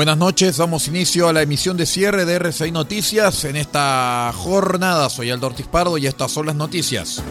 Buenas noches, damos inicio a la emisión de cierre de RCI Noticias en esta jornada. Soy Aldo Ortiz Pardo y estas son las noticias.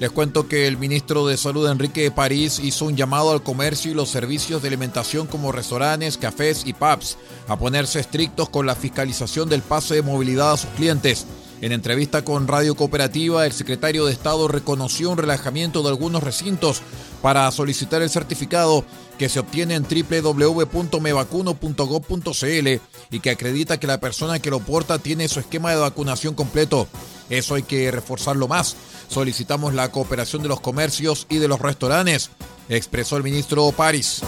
Les cuento que el ministro de Salud Enrique de París hizo un llamado al comercio y los servicios de alimentación como restaurantes, cafés y pubs a ponerse estrictos con la fiscalización del pase de movilidad a sus clientes. En entrevista con Radio Cooperativa, el secretario de Estado reconoció un relajamiento de algunos recintos para solicitar el certificado que se obtiene en www.mevacuno.gov.cl y que acredita que la persona que lo porta tiene su esquema de vacunación completo. Eso hay que reforzarlo más. Solicitamos la cooperación de los comercios y de los restaurantes, expresó el ministro París.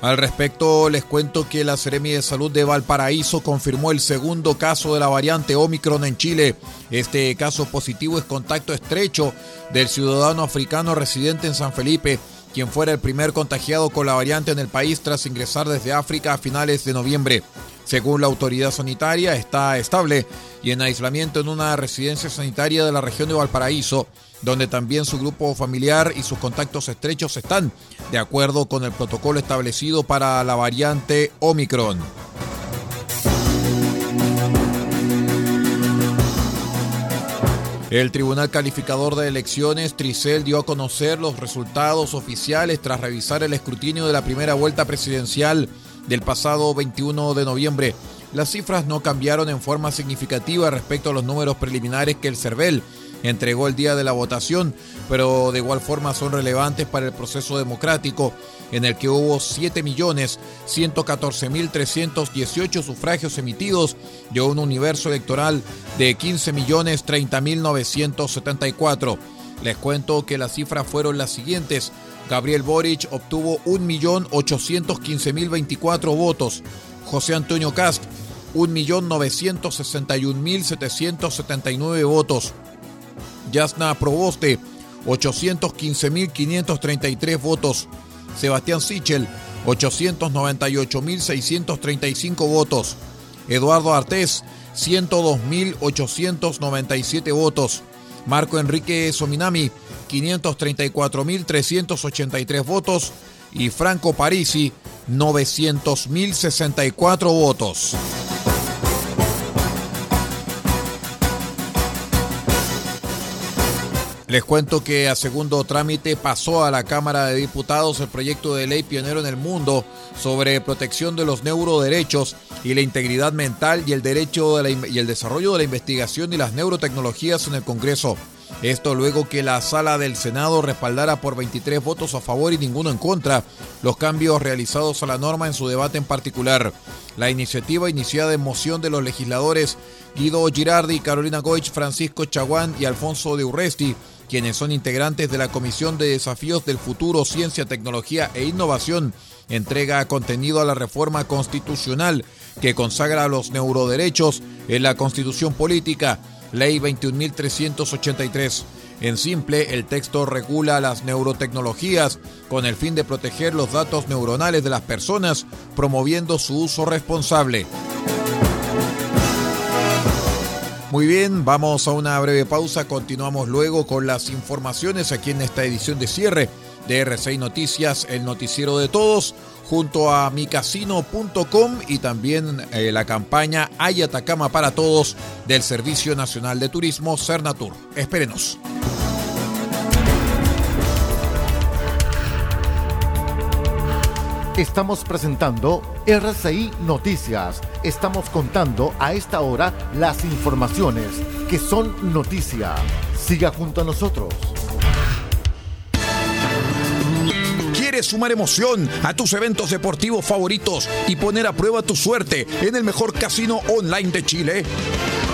Al respecto, les cuento que la Seremi de Salud de Valparaíso confirmó el segundo caso de la variante Omicron en Chile. Este caso positivo es contacto estrecho del ciudadano africano residente en San Felipe, quien fuera el primer contagiado con la variante en el país tras ingresar desde África a finales de noviembre. Según la autoridad sanitaria, está estable y en aislamiento en una residencia sanitaria de la región de Valparaíso donde también su grupo familiar y sus contactos estrechos están de acuerdo con el protocolo establecido para la variante Omicron. El Tribunal Calificador de Elecciones, Tricel, dio a conocer los resultados oficiales tras revisar el escrutinio de la primera vuelta presidencial del pasado 21 de noviembre. Las cifras no cambiaron en forma significativa respecto a los números preliminares que el CERVEL entregó el día de la votación, pero de igual forma son relevantes para el proceso democrático, en el que hubo 7.114.318 sufragios emitidos y un universo electoral de 15.030.974. Les cuento que las cifras fueron las siguientes. Gabriel Boric obtuvo 1.815.024 votos. José Antonio Cast, 1.961.779 votos. Yasna Proboste, 815.533 votos. Sebastián Sichel, 898.635 votos. Eduardo Artés, 102.897 votos. Marco Enrique Sominami, 534.383 votos. Y Franco Parisi, 900.064 votos. Les cuento que a segundo trámite pasó a la Cámara de Diputados el proyecto de ley pionero en el mundo sobre protección de los neuroderechos y la integridad mental y el derecho y el desarrollo de la investigación y las neurotecnologías en el Congreso. Esto luego que la sala del Senado respaldara por 23 votos a favor y ninguno en contra los cambios realizados a la norma en su debate en particular. La iniciativa iniciada en moción de los legisladores Guido Girardi, Carolina Goich, Francisco Chaguán y Alfonso de Urresti quienes son integrantes de la Comisión de Desafíos del Futuro, Ciencia, Tecnología e Innovación, entrega contenido a la reforma constitucional que consagra los neuroderechos en la Constitución Política, Ley 21.383. En simple, el texto regula las neurotecnologías con el fin de proteger los datos neuronales de las personas, promoviendo su uso responsable. Muy bien, vamos a una breve pausa, continuamos luego con las informaciones aquí en esta edición de cierre de R6 Noticias, el noticiero de todos, junto a micasino.com y también eh, la campaña Hay Atacama para Todos del Servicio Nacional de Turismo Cernatur. Espérenos. Estamos presentando RCI Noticias. Estamos contando a esta hora las informaciones que son noticia. Siga junto a nosotros. ¿Quieres sumar emoción a tus eventos deportivos favoritos y poner a prueba tu suerte en el mejor casino online de Chile?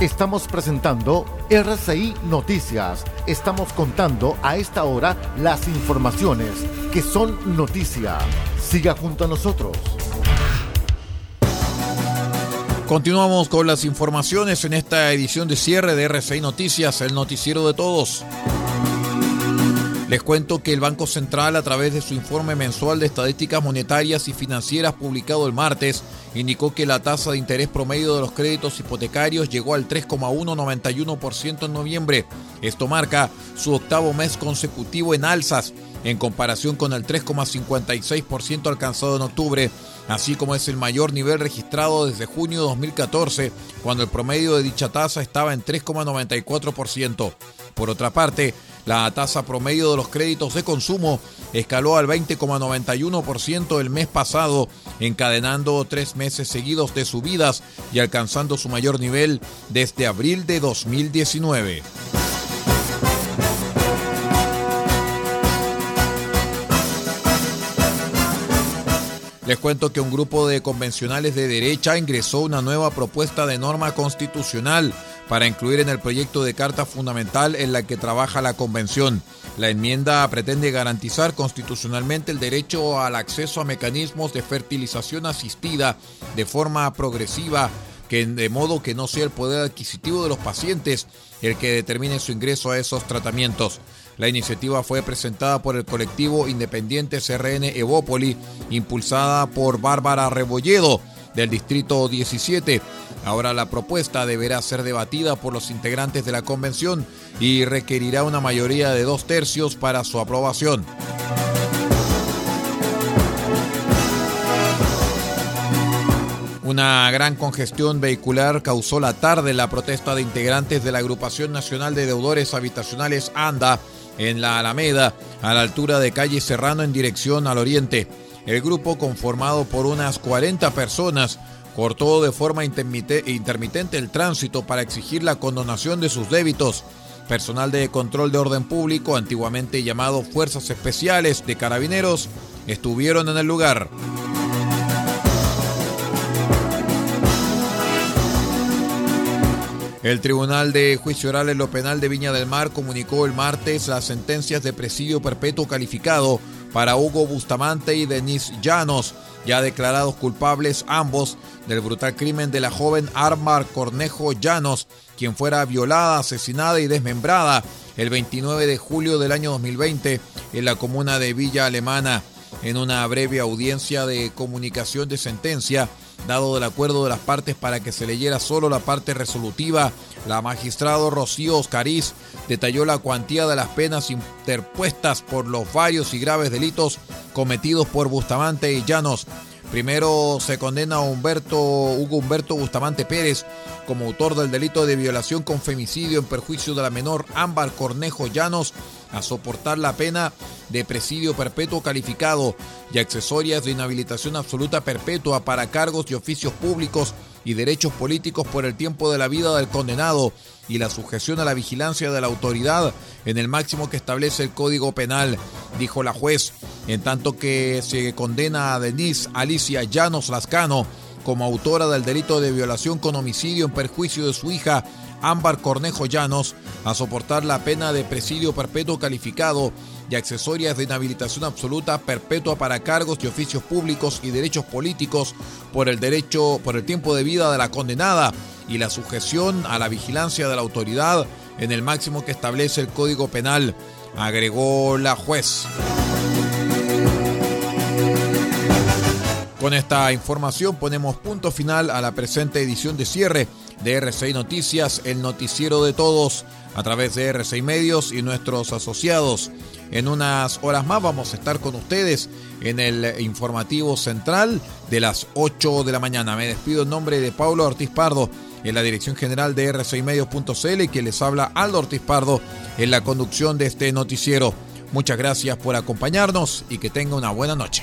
Estamos presentando RCI Noticias. Estamos contando a esta hora las informaciones que son noticia. Siga junto a nosotros. Continuamos con las informaciones en esta edición de cierre de RCI Noticias, el noticiero de todos. Les cuento que el Banco Central, a través de su informe mensual de estadísticas monetarias y financieras publicado el martes, indicó que la tasa de interés promedio de los créditos hipotecarios llegó al 3,191% en noviembre. Esto marca su octavo mes consecutivo en alzas en comparación con el 3,56% alcanzado en octubre, así como es el mayor nivel registrado desde junio de 2014, cuando el promedio de dicha tasa estaba en 3,94%. Por otra parte, la tasa promedio de los créditos de consumo escaló al 20,91% el mes pasado, encadenando tres meses seguidos de subidas y alcanzando su mayor nivel desde abril de 2019. Les cuento que un grupo de convencionales de derecha ingresó una nueva propuesta de norma constitucional para incluir en el proyecto de carta fundamental en la que trabaja la convención. La enmienda pretende garantizar constitucionalmente el derecho al acceso a mecanismos de fertilización asistida de forma progresiva, que de modo que no sea el poder adquisitivo de los pacientes el que determine su ingreso a esos tratamientos. La iniciativa fue presentada por el colectivo independiente CRN Evópoli, impulsada por Bárbara Rebolledo del Distrito 17. Ahora la propuesta deberá ser debatida por los integrantes de la convención y requerirá una mayoría de dos tercios para su aprobación. Una gran congestión vehicular causó la tarde la protesta de integrantes de la Agrupación Nacional de Deudores Habitacionales ANDA en la Alameda, a la altura de calle Serrano en dirección al oriente. El grupo, conformado por unas 40 personas, cortó de forma intermitente el tránsito para exigir la condonación de sus débitos. Personal de control de orden público, antiguamente llamado Fuerzas Especiales de Carabineros, estuvieron en el lugar. El Tribunal de Juicio Oral en lo Penal de Viña del Mar comunicó el martes las sentencias de presidio perpetuo calificado para Hugo Bustamante y Denis Llanos, ya declarados culpables ambos del brutal crimen de la joven Armar Cornejo Llanos, quien fuera violada, asesinada y desmembrada el 29 de julio del año 2020 en la comuna de Villa Alemana. En una breve audiencia de comunicación de sentencia, dado del acuerdo de las partes para que se leyera solo la parte resolutiva, la magistrado Rocío Oscariz detalló la cuantía de las penas interpuestas por los varios y graves delitos cometidos por Bustamante y Llanos. Primero se condena a Humberto, Hugo Humberto Bustamante Pérez como autor del delito de violación con femicidio en perjuicio de la menor Ámbar Cornejo Llanos a soportar la pena de presidio perpetuo calificado y accesorias de inhabilitación absoluta perpetua para cargos y oficios públicos y derechos políticos por el tiempo de la vida del condenado y la sujeción a la vigilancia de la autoridad en el máximo que establece el Código Penal, dijo la juez, en tanto que se condena a Denise Alicia Llanos Lascano como autora del delito de violación con homicidio en perjuicio de su hija Ámbar Cornejo Llanos a soportar la pena de presidio perpetuo calificado y accesorias de inhabilitación absoluta perpetua para cargos y oficios públicos y derechos políticos por el derecho por el tiempo de vida de la condenada y la sujeción a la vigilancia de la autoridad en el máximo que establece el Código Penal, agregó la juez. Con esta información ponemos punto final a la presente edición de cierre de R6 Noticias, el noticiero de todos, a través de R6 Medios y nuestros asociados. En unas horas más vamos a estar con ustedes en el informativo central de las 8 de la mañana. Me despido en nombre de Pablo Ortiz Pardo en la dirección general de R6Medios.cl y que les habla Aldo Ortiz Pardo en la conducción de este noticiero. Muchas gracias por acompañarnos y que tenga una buena noche.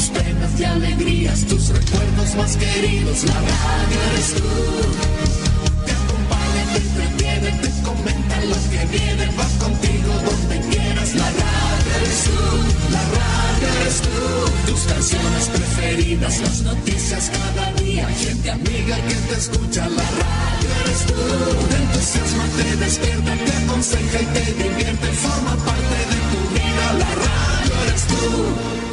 Tus penas y alegrías, tus recuerdos más queridos, la radio eres tú. Te acompaña, te entretiene, te comenta lo que viene, va contigo donde quieras, la radio eres tú, la radio eres tú. Tus canciones preferidas, las noticias cada día, gente amiga que te escucha, la radio eres tú. Te entusiasma, te despierta, te aconseja y te divierte, forma parte de tu vida, la radio eres tú.